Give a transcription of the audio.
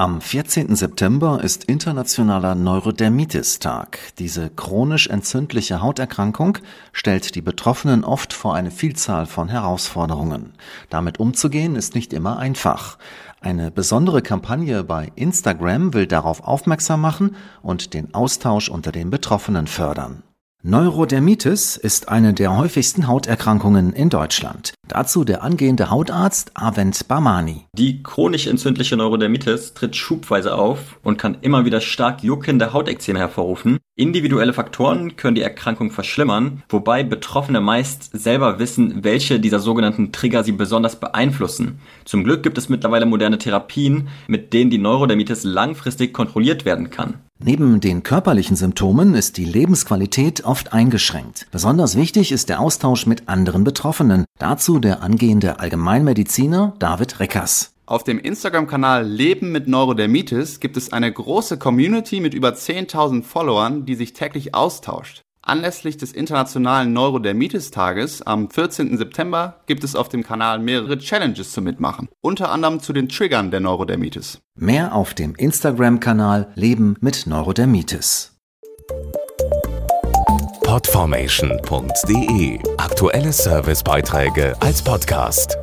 Am 14. September ist Internationaler Neurodermitis-Tag. Diese chronisch entzündliche Hauterkrankung stellt die Betroffenen oft vor eine Vielzahl von Herausforderungen. Damit umzugehen ist nicht immer einfach. Eine besondere Kampagne bei Instagram will darauf aufmerksam machen und den Austausch unter den Betroffenen fördern. Neurodermitis ist eine der häufigsten Hauterkrankungen in Deutschland. Dazu der angehende Hautarzt Avent Bamani. Die chronisch entzündliche Neurodermitis tritt schubweise auf und kann immer wieder stark juckende Hautekzeme hervorrufen. Individuelle Faktoren können die Erkrankung verschlimmern, wobei Betroffene meist selber wissen, welche dieser sogenannten Trigger sie besonders beeinflussen. Zum Glück gibt es mittlerweile moderne Therapien, mit denen die Neurodermitis langfristig kontrolliert werden kann. Neben den körperlichen Symptomen ist die Lebensqualität oft eingeschränkt. Besonders wichtig ist der Austausch mit anderen Betroffenen. Dazu der angehende Allgemeinmediziner David Reckers. Auf dem Instagram-Kanal Leben mit Neurodermitis gibt es eine große Community mit über 10.000 Followern, die sich täglich austauscht. Anlässlich des Internationalen Neurodermitis-Tages am 14. September gibt es auf dem Kanal mehrere Challenges zum Mitmachen, unter anderem zu den Triggern der Neurodermitis. Mehr auf dem Instagram-Kanal Leben mit Neurodermitis. Podformation.de Aktuelle Servicebeiträge als Podcast.